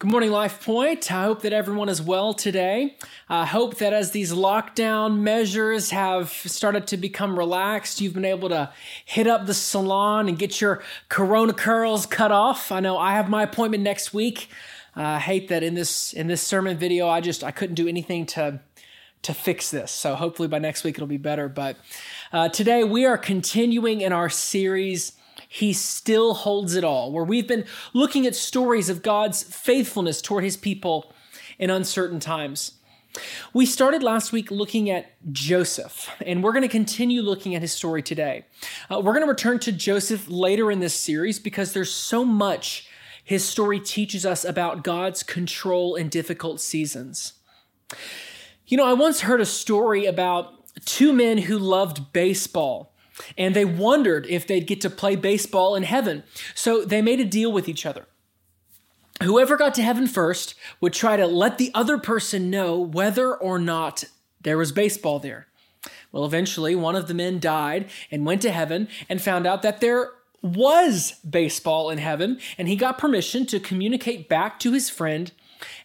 Good morning, Life Point. I hope that everyone is well today. I hope that as these lockdown measures have started to become relaxed, you've been able to hit up the salon and get your corona curls cut off. I know I have my appointment next week. Uh, I hate that in this in this sermon video, I just I couldn't do anything to to fix this. So hopefully by next week it'll be better. But uh, today we are continuing in our series he still holds it all, where we've been looking at stories of God's faithfulness toward his people in uncertain times. We started last week looking at Joseph, and we're going to continue looking at his story today. Uh, we're going to return to Joseph later in this series because there's so much his story teaches us about God's control in difficult seasons. You know, I once heard a story about two men who loved baseball and they wondered if they'd get to play baseball in heaven. So they made a deal with each other. Whoever got to heaven first would try to let the other person know whether or not there was baseball there. Well, eventually, one of the men died and went to heaven and found out that there was baseball in heaven, and he got permission to communicate back to his friend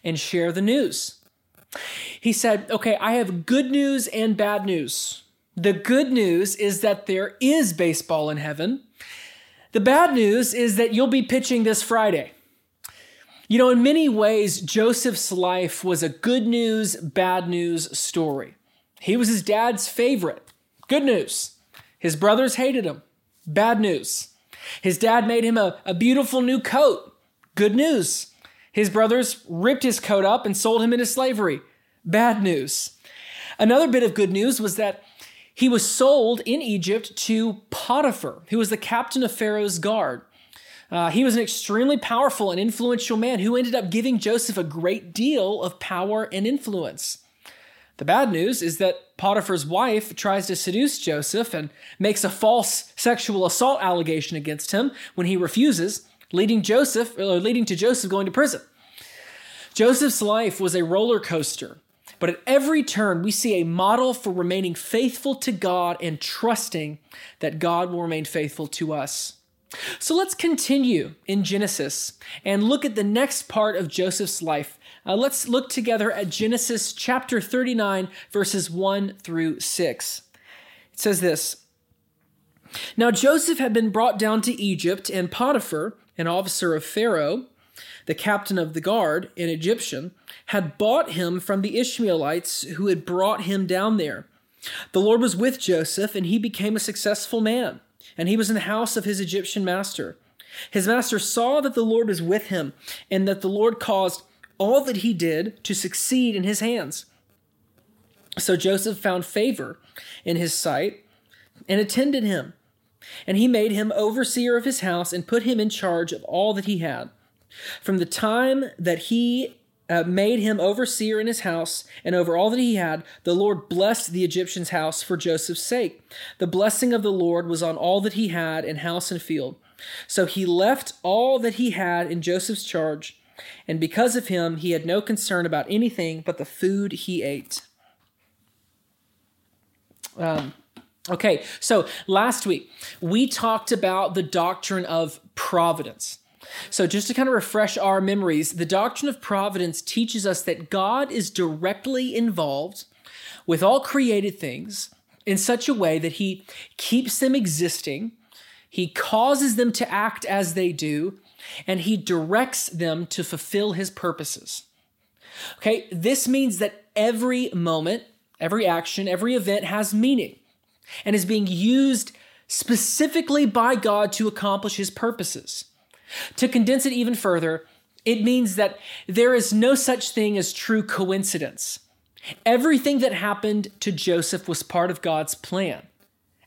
and share the news. He said, Okay, I have good news and bad news. The good news is that there is baseball in heaven. The bad news is that you'll be pitching this Friday. You know, in many ways, Joseph's life was a good news, bad news story. He was his dad's favorite. Good news. His brothers hated him. Bad news. His dad made him a, a beautiful new coat. Good news. His brothers ripped his coat up and sold him into slavery. Bad news. Another bit of good news was that he was sold in Egypt to Potiphar, who was the captain of Pharaoh's guard. Uh, he was an extremely powerful and influential man who ended up giving Joseph a great deal of power and influence. The bad news is that Potiphar's wife tries to seduce Joseph and makes a false sexual assault allegation against him when he refuses, leading Joseph or leading to Joseph going to prison. Joseph's life was a roller coaster but at every turn, we see a model for remaining faithful to God and trusting that God will remain faithful to us. So let's continue in Genesis and look at the next part of Joseph's life. Uh, let's look together at Genesis chapter 39, verses 1 through 6. It says this Now Joseph had been brought down to Egypt, and Potiphar, an officer of Pharaoh, the captain of the guard, an Egyptian, had bought him from the Ishmaelites who had brought him down there. The Lord was with Joseph, and he became a successful man, and he was in the house of his Egyptian master. His master saw that the Lord was with him, and that the Lord caused all that he did to succeed in his hands. So Joseph found favor in his sight and attended him. And he made him overseer of his house and put him in charge of all that he had. From the time that he uh, made him overseer in his house and over all that he had, the Lord blessed the Egyptian's house for Joseph's sake. The blessing of the Lord was on all that he had in house and field. So he left all that he had in Joseph's charge, and because of him, he had no concern about anything but the food he ate. Um, okay, so last week we talked about the doctrine of providence. So, just to kind of refresh our memories, the doctrine of providence teaches us that God is directly involved with all created things in such a way that He keeps them existing, He causes them to act as they do, and He directs them to fulfill His purposes. Okay, this means that every moment, every action, every event has meaning and is being used specifically by God to accomplish His purposes. To condense it even further, it means that there is no such thing as true coincidence. Everything that happened to Joseph was part of God's plan.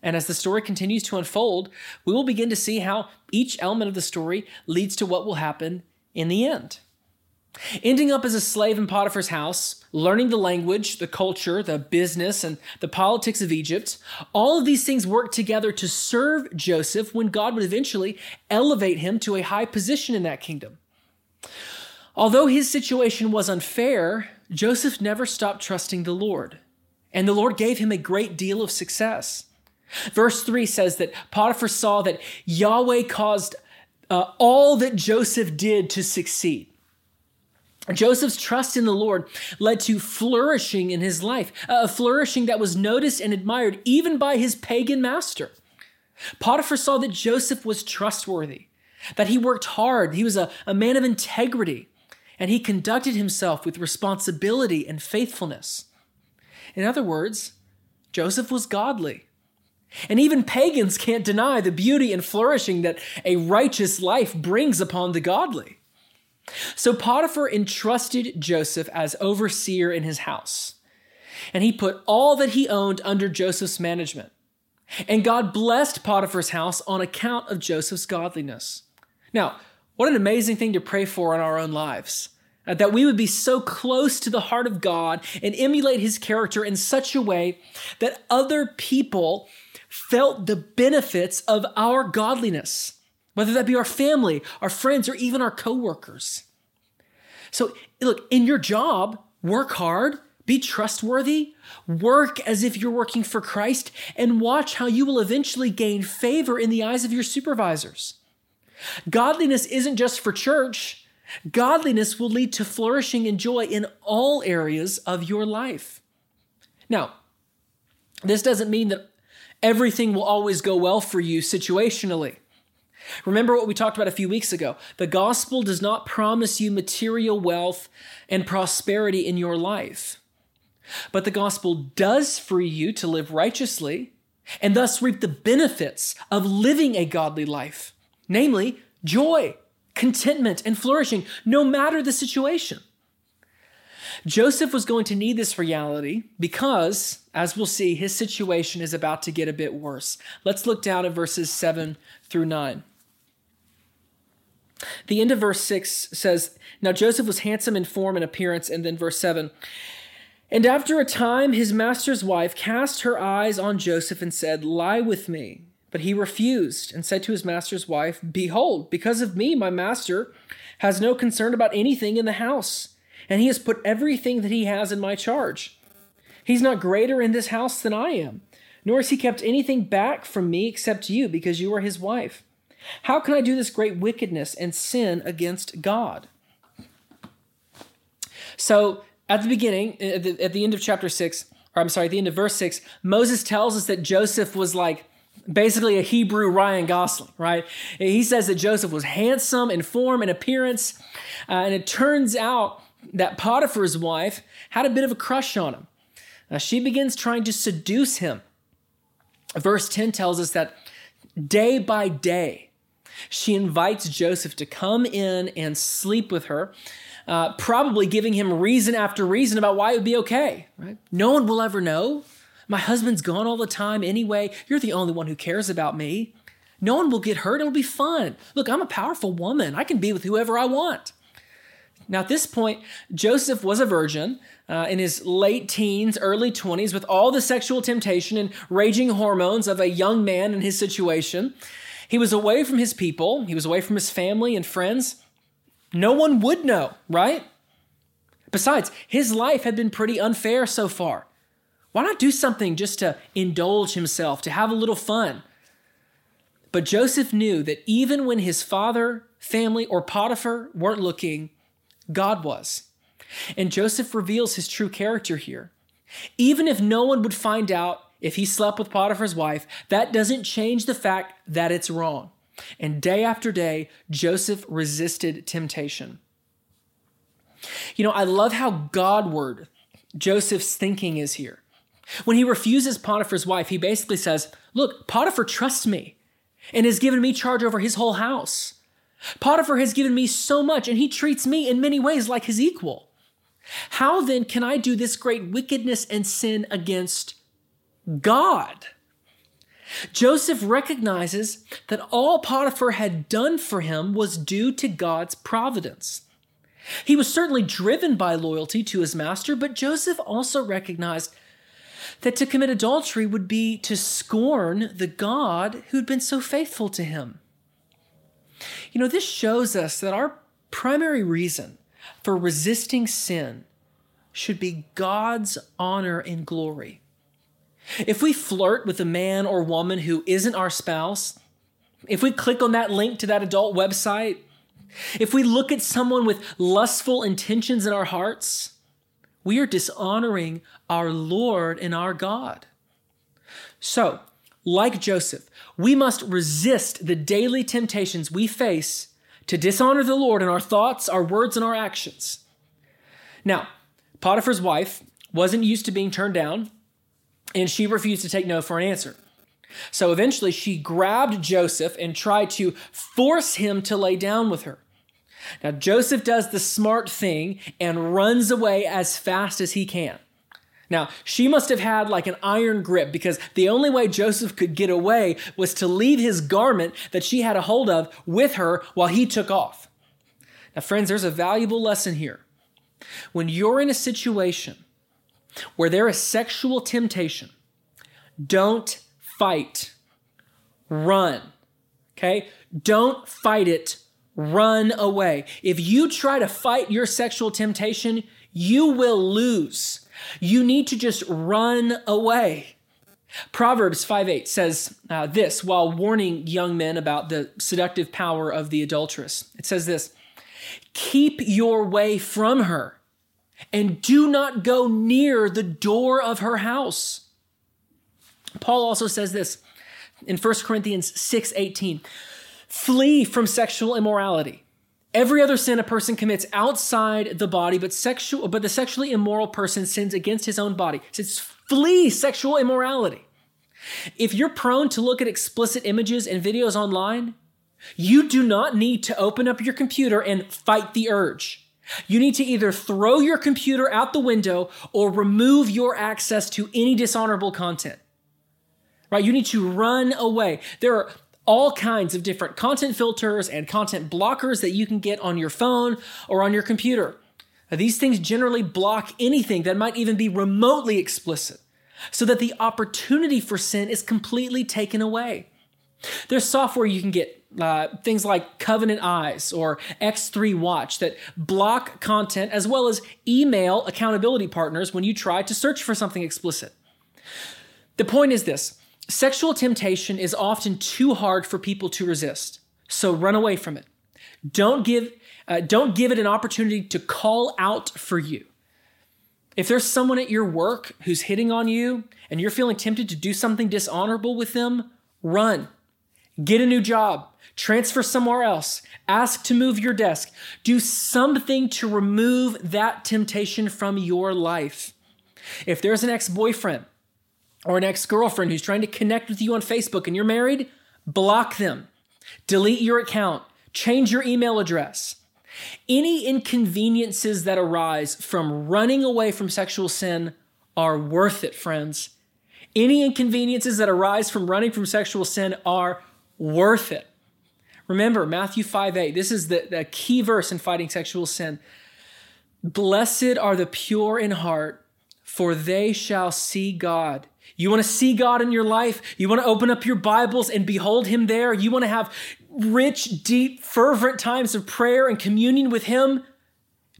And as the story continues to unfold, we will begin to see how each element of the story leads to what will happen in the end. Ending up as a slave in Potiphar's house, learning the language, the culture, the business, and the politics of Egypt, all of these things work together to serve Joseph when God would eventually elevate him to a high position in that kingdom. Although his situation was unfair, Joseph never stopped trusting the Lord, and the Lord gave him a great deal of success. Verse 3 says that Potiphar saw that Yahweh caused uh, all that Joseph did to succeed. Joseph's trust in the Lord led to flourishing in his life, a flourishing that was noticed and admired even by his pagan master. Potiphar saw that Joseph was trustworthy, that he worked hard, he was a, a man of integrity, and he conducted himself with responsibility and faithfulness. In other words, Joseph was godly. And even pagans can't deny the beauty and flourishing that a righteous life brings upon the godly. So Potiphar entrusted Joseph as overseer in his house, and he put all that he owned under Joseph's management. And God blessed Potiphar's house on account of Joseph's godliness. Now, what an amazing thing to pray for in our own lives. Uh, that we would be so close to the heart of God and emulate his character in such a way that other people felt the benefits of our godliness whether that be our family, our friends, or even our coworkers. So, look, in your job, work hard, be trustworthy, work as if you're working for Christ, and watch how you will eventually gain favor in the eyes of your supervisors. Godliness isn't just for church. Godliness will lead to flourishing and joy in all areas of your life. Now, this doesn't mean that everything will always go well for you situationally. Remember what we talked about a few weeks ago. The gospel does not promise you material wealth and prosperity in your life. But the gospel does free you to live righteously and thus reap the benefits of living a godly life, namely joy, contentment, and flourishing, no matter the situation. Joseph was going to need this reality because, as we'll see, his situation is about to get a bit worse. Let's look down at verses 7 through 9. The end of verse 6 says, Now Joseph was handsome in form and appearance. And then verse 7 And after a time, his master's wife cast her eyes on Joseph and said, Lie with me. But he refused and said to his master's wife, Behold, because of me, my master has no concern about anything in the house, and he has put everything that he has in my charge. He's not greater in this house than I am, nor has he kept anything back from me except you, because you are his wife. How can I do this great wickedness and sin against God? So, at the beginning, at the, at the end of chapter 6, or I'm sorry, at the end of verse 6, Moses tells us that Joseph was like basically a Hebrew Ryan Gosling, right? He says that Joseph was handsome in form and appearance. Uh, and it turns out that Potiphar's wife had a bit of a crush on him. Uh, she begins trying to seduce him. Verse 10 tells us that day by day, she invites Joseph to come in and sleep with her, uh, probably giving him reason after reason about why it would be okay. Right? No one will ever know. My husband's gone all the time anyway. You're the only one who cares about me. No one will get hurt. It'll be fun. Look, I'm a powerful woman. I can be with whoever I want. Now, at this point, Joseph was a virgin uh, in his late teens, early 20s, with all the sexual temptation and raging hormones of a young man in his situation. He was away from his people, he was away from his family and friends. No one would know, right? Besides, his life had been pretty unfair so far. Why not do something just to indulge himself, to have a little fun? But Joseph knew that even when his father, family, or Potiphar weren't looking, God was. And Joseph reveals his true character here. Even if no one would find out, if he slept with Potiphar's wife, that doesn't change the fact that it's wrong. And day after day, Joseph resisted temptation. You know, I love how Godward Joseph's thinking is here. When he refuses Potiphar's wife, he basically says, Look, Potiphar trusts me and has given me charge over his whole house. Potiphar has given me so much, and he treats me in many ways like his equal. How then can I do this great wickedness and sin against God. Joseph recognizes that all Potiphar had done for him was due to God's providence. He was certainly driven by loyalty to his master, but Joseph also recognized that to commit adultery would be to scorn the God who'd been so faithful to him. You know, this shows us that our primary reason for resisting sin should be God's honor and glory. If we flirt with a man or woman who isn't our spouse, if we click on that link to that adult website, If we look at someone with lustful intentions in our hearts, we are dishonoring our Lord and our God. So, like Joseph, we must resist the daily temptations we face to dishonor the Lord in our thoughts, our words, and our actions. Now, Potiphar's wife wasn't used to being turned down, and she refused to take no for an answer. So eventually, she grabbed Joseph and tried to force him to lay down with her. Now, Joseph does the smart thing and runs away as fast as he can. Now, she must have had like an iron grip because the only way Joseph could get away was to leave his garment that she had a hold of with her while he took off. Now, friends, there's a valuable lesson here. When you're in a situation where there is sexual temptation, don't fight, run. Okay? Don't fight it, run away. If you try to fight your sexual temptation, you will lose. You need to just run away. Proverbs 5 8 says uh, this while warning young men about the seductive power of the adulteress. It says this Keep your way from her and do not go near the door of her house. Paul also says this in 1 Corinthians 6 18 Flee from sexual immorality. Every other sin a person commits outside the body, but sexual, but the sexually immoral person sins against his own body. It says, flee sexual immorality. If you're prone to look at explicit images and videos online, you do not need to open up your computer and fight the urge. You need to either throw your computer out the window or remove your access to any dishonorable content. Right? You need to run away. There are all kinds of different content filters and content blockers that you can get on your phone or on your computer. These things generally block anything that might even be remotely explicit so that the opportunity for sin is completely taken away. There's software you can get, uh, things like Covenant Eyes or X3 Watch, that block content as well as email accountability partners when you try to search for something explicit. The point is this Sexual temptation is often too hard for people to resist, so run away from it. Don't give, uh, don't give it an opportunity to call out for you. If there's someone at your work who's hitting on you and you're feeling tempted to do something dishonorable with them, run. Get a new job. Transfer somewhere else. Ask to move your desk. Do something to remove that temptation from your life. If there's an ex boyfriend or an ex girlfriend who's trying to connect with you on Facebook and you're married, block them. Delete your account. Change your email address. Any inconveniences that arise from running away from sexual sin are worth it, friends. Any inconveniences that arise from running from sexual sin are worth it. Remember, Matthew 5 8, this is the, the key verse in fighting sexual sin. Blessed are the pure in heart, for they shall see God. You want to see God in your life? You want to open up your Bibles and behold Him there? You want to have rich, deep, fervent times of prayer and communion with Him?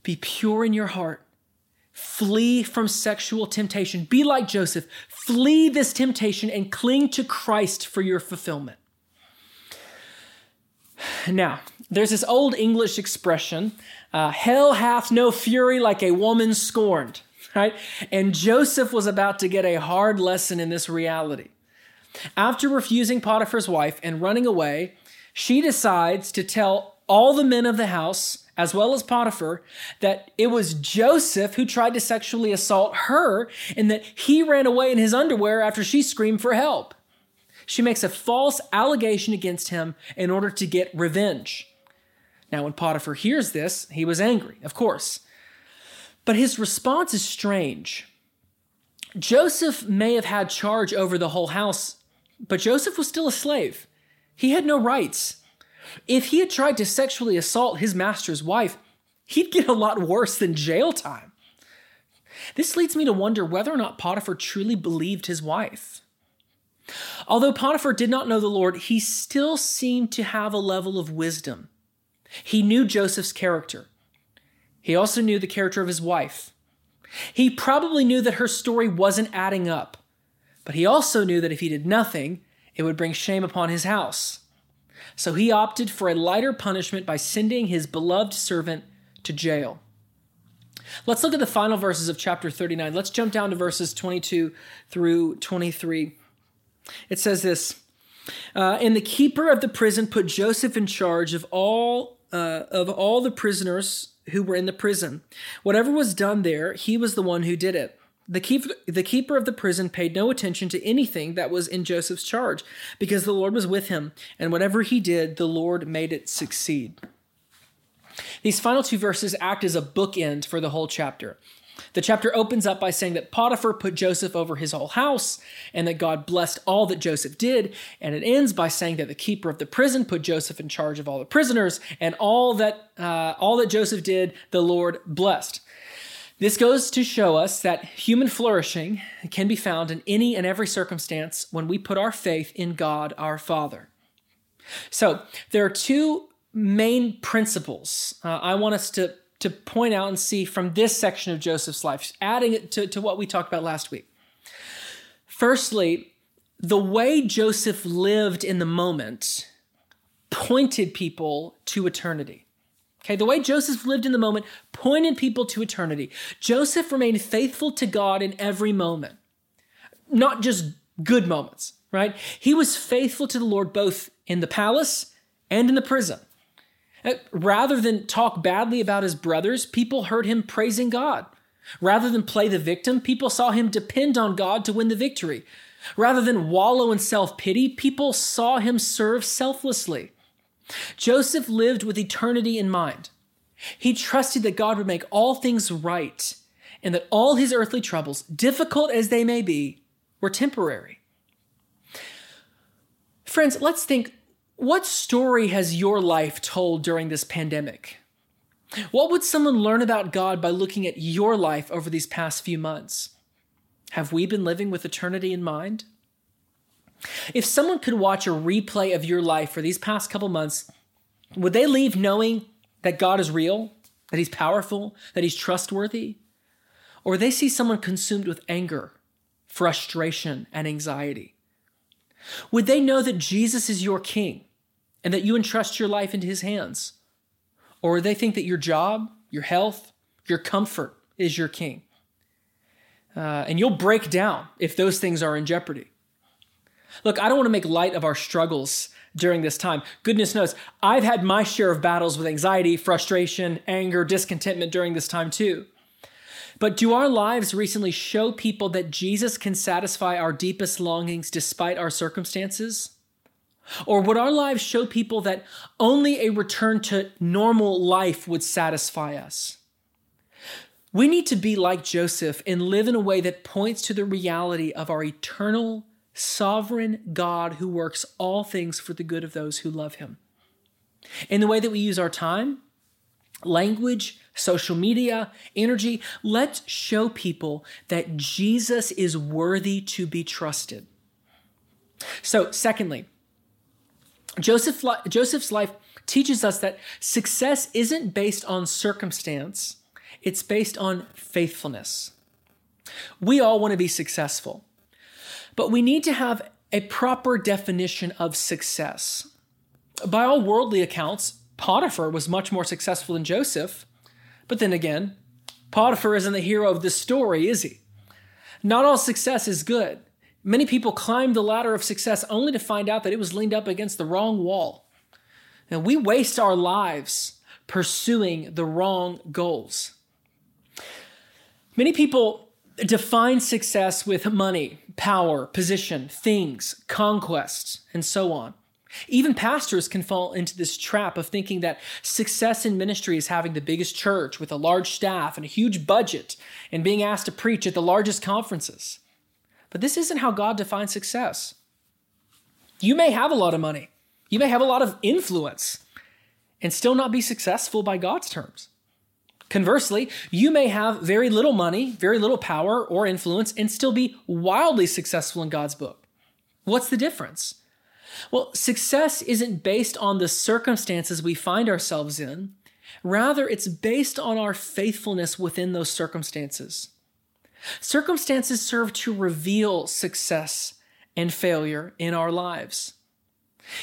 Be pure in your heart. Flee from sexual temptation. Be like Joseph. Flee this temptation and cling to Christ for your fulfillment. Now, there's this old English expression uh, hell hath no fury like a woman scorned right? And Joseph was about to get a hard lesson in this reality. After refusing Potiphar's wife and running away, she decides to tell all the men of the house, as well as Potiphar, that it was Joseph who tried to sexually assault her and that he ran away in his underwear after she screamed for help. She makes a false allegation against him in order to get revenge. Now, when Potiphar hears this, he was angry, of course. But his response is strange. Joseph may have had charge over the whole house, but Joseph was still a slave. He had no rights. If he had tried to sexually assault his master's wife, he'd get a lot worse than jail time. This leads me to wonder whether or not Potiphar truly believed his wife. Although Potiphar did not know the Lord, he still seemed to have a level of wisdom. He knew Joseph's character. He also knew the character of his wife. He probably knew that her story wasn't adding up, but he also knew that if he did nothing, it would bring shame upon his house. So he opted for a lighter punishment by sending his beloved servant to jail. Let's look at the final verses of chapter 39. Let's jump down to verses 22 through 23. It says this uh, And the keeper of the prison put Joseph in charge of all, uh, of all the prisoners who were in the prison. Whatever was done there, he was the one who did it. The keeper, the keeper of the prison paid no attention to anything that was in Joseph's charge, because the Lord was with him, and whatever he did, the Lord made it succeed. These final two verses act as a bookend for the whole chapter. The chapter opens up by saying that Potiphar put Joseph over his whole house and that God blessed all that Joseph did. And it ends by saying that the keeper of the prison put Joseph in charge of all the prisoners and all that, uh, all that Joseph did, the Lord blessed. This goes to show us that human flourishing can be found in any and every circumstance when we put our faith in God our Father. So, there are two main principles uh, I want us to, to point out and see from this section of Joseph's life, adding it to, to what we talked about last week. Firstly, the way Joseph lived in the moment pointed people to eternity. Okay, the way Joseph lived in the moment pointed people to eternity. Joseph remained faithful to God in every moment, not just good moments, right? He was faithful to the Lord both in the palace and in the prison. Uh, rather than talk badly about his brothers, people heard him praising God. Rather than play the victim, people saw him depend on God to win the victory. Rather than wallow in self pity, people saw him serve selflessly. Joseph lived with eternity in mind. He trusted that God would make all things right and that all his earthly troubles, difficult as they may be, were temporary. Friends, let's think what story has your life told during this pandemic? What would someone learn about God by looking at your life over these past few months? Have we been living with eternity in mind? If someone could watch a replay of your life for these past couple months, would they leave knowing that God is real, that He's powerful, that He's trustworthy? Or they see someone consumed with anger, frustration, and anxiety? Would they know that Jesus is your King, and that you entrust your life into his hands? Or they think that your job, your health, your comfort is your king? Uh, and you'll break down if those things are in jeopardy. Look, I don't want to make light of our struggles during this time. Goodness knows, I've had my share of battles with anxiety, frustration, anger, discontentment during this time too. But do our lives recently show people that Jesus can satisfy our deepest longings despite our circumstances? Or would our lives show people that only a return to normal life would satisfy us? We need to be like Joseph and live in a way that points to the reality of our eternal, sovereign God who works all things for the good of those who love him. In the way that we use our time, language, social media, energy, let's show people that Jesus is worthy to be trusted. So, secondly, Joseph, Joseph's life teaches us that success isn't based on circumstance, it's based on faithfulness. We all want to be successful, but we need to have a proper definition of success. By all worldly accounts, Potiphar was much more successful than Joseph, but then again, Potiphar isn't the hero of this story, is he? Not all success is good. Many people climb the ladder of success only to find out that it was leaned up against the wrong wall. And we waste our lives pursuing the wrong goals. Many people define success with money, power, position, things, conquests, and so on. Even pastors can fall into this trap of thinking that success in ministry is having the biggest church with a large staff and a huge budget and being asked to preach at the largest conferences. But this isn't how God defines success. You may have a lot of money, you may have a lot of influence, and still not be successful by God's terms. Conversely, you may have very little money, very little power or influence, and still be wildly successful in God's book. What's the difference? Well, success isn't based on the circumstances we find ourselves in. Rather, it's based on our faithfulness within those circumstances. Circumstances serve to reveal success and failure in our lives.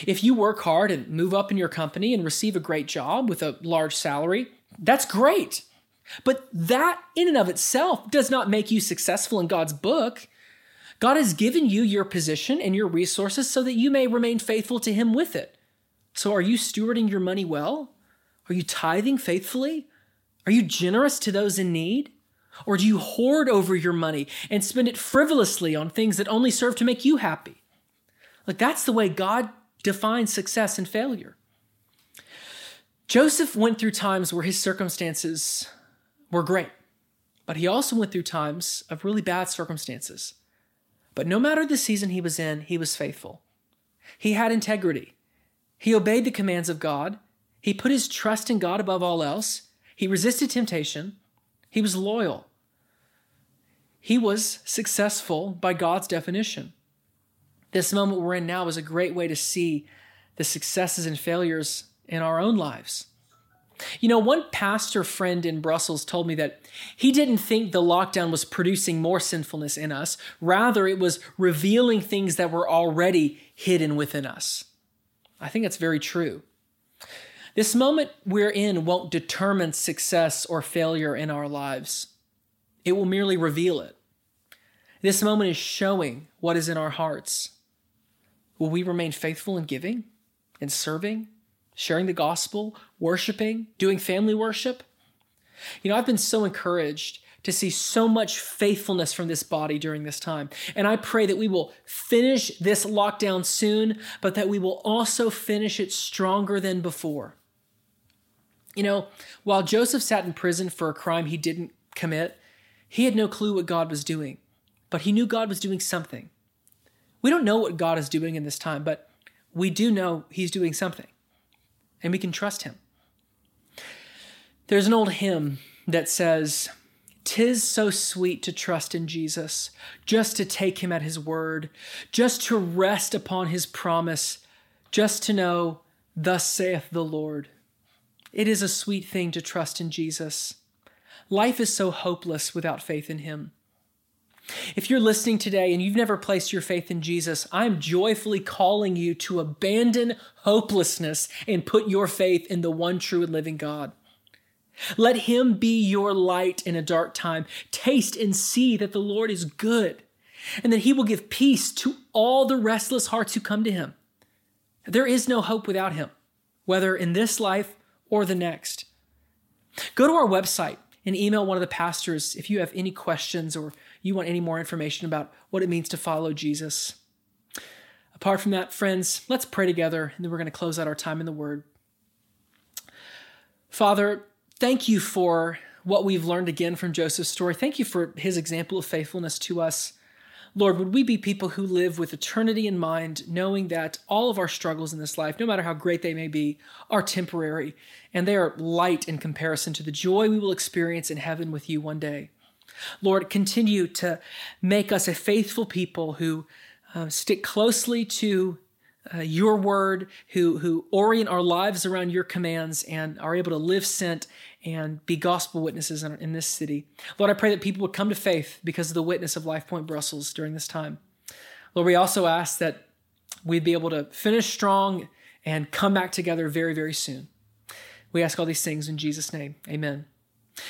If you work hard and move up in your company and receive a great job with a large salary, that's great. But that in and of itself does not make you successful in God's book. God has given you your position and your resources so that you may remain faithful to Him with it. So, are you stewarding your money well? Are you tithing faithfully? Are you generous to those in need? Or do you hoard over your money and spend it frivolously on things that only serve to make you happy? Like, that's the way God defines success and failure. Joseph went through times where his circumstances were great, but he also went through times of really bad circumstances. But no matter the season he was in, he was faithful. He had integrity. He obeyed the commands of God. He put his trust in God above all else. He resisted temptation. He was loyal. He was successful by God's definition. This moment we're in now is a great way to see the successes and failures in our own lives. You know, one pastor friend in Brussels told me that he didn't think the lockdown was producing more sinfulness in us. Rather, it was revealing things that were already hidden within us. I think that's very true. This moment we're in won't determine success or failure in our lives, it will merely reveal it. This moment is showing what is in our hearts. Will we remain faithful in giving and serving sharing the gospel, worshiping, doing family worship. You know, I've been so encouraged to see so much faithfulness from this body during this time. And I pray that we will finish this lockdown soon, but that we will also finish it stronger than before. You know, while Joseph sat in prison for a crime he didn't commit, he had no clue what God was doing, but he knew God was doing something. We don't know what God is doing in this time, but we do know he's doing something and we can trust him. There's an old hymn that says, Tis so sweet to trust in Jesus, just to take him at his word, just to rest upon his promise, just to know, Thus saith the Lord. It is a sweet thing to trust in Jesus. Life is so hopeless without faith in him. If you're listening today and you've never placed your faith in Jesus, I'm joyfully calling you to abandon hopelessness and put your faith in the one true and living God. Let him be your light in a dark time. Taste and see that the Lord is good and that he will give peace to all the restless hearts who come to him. There is no hope without him, whether in this life or the next. Go to our website and email one of the pastors if you have any questions or you want any more information about what it means to follow Jesus. Apart from that, friends, let's pray together, and then we're going to close out our time in the Word. Father, thank you for what we've learned again from Joseph's story. Thank you for his example of faithfulness to us. Lord, would we be people who live with eternity in mind, knowing that all of our struggles in this life, no matter how great they may be, are temporary and they are light in comparison to the joy we will experience in heaven with you one day. Lord, continue to make us a faithful people who uh, stick closely to uh, your word, who, who orient our lives around your commands and are able to live sent and be gospel witnesses in, in this city. Lord, I pray that people would come to faith because of the witness of Life Point Brussels during this time. Lord, we also ask that we'd be able to finish strong and come back together very, very soon. We ask all these things in Jesus' name. Amen.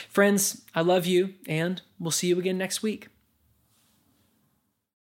Friends, I love you, and we'll see you again next week.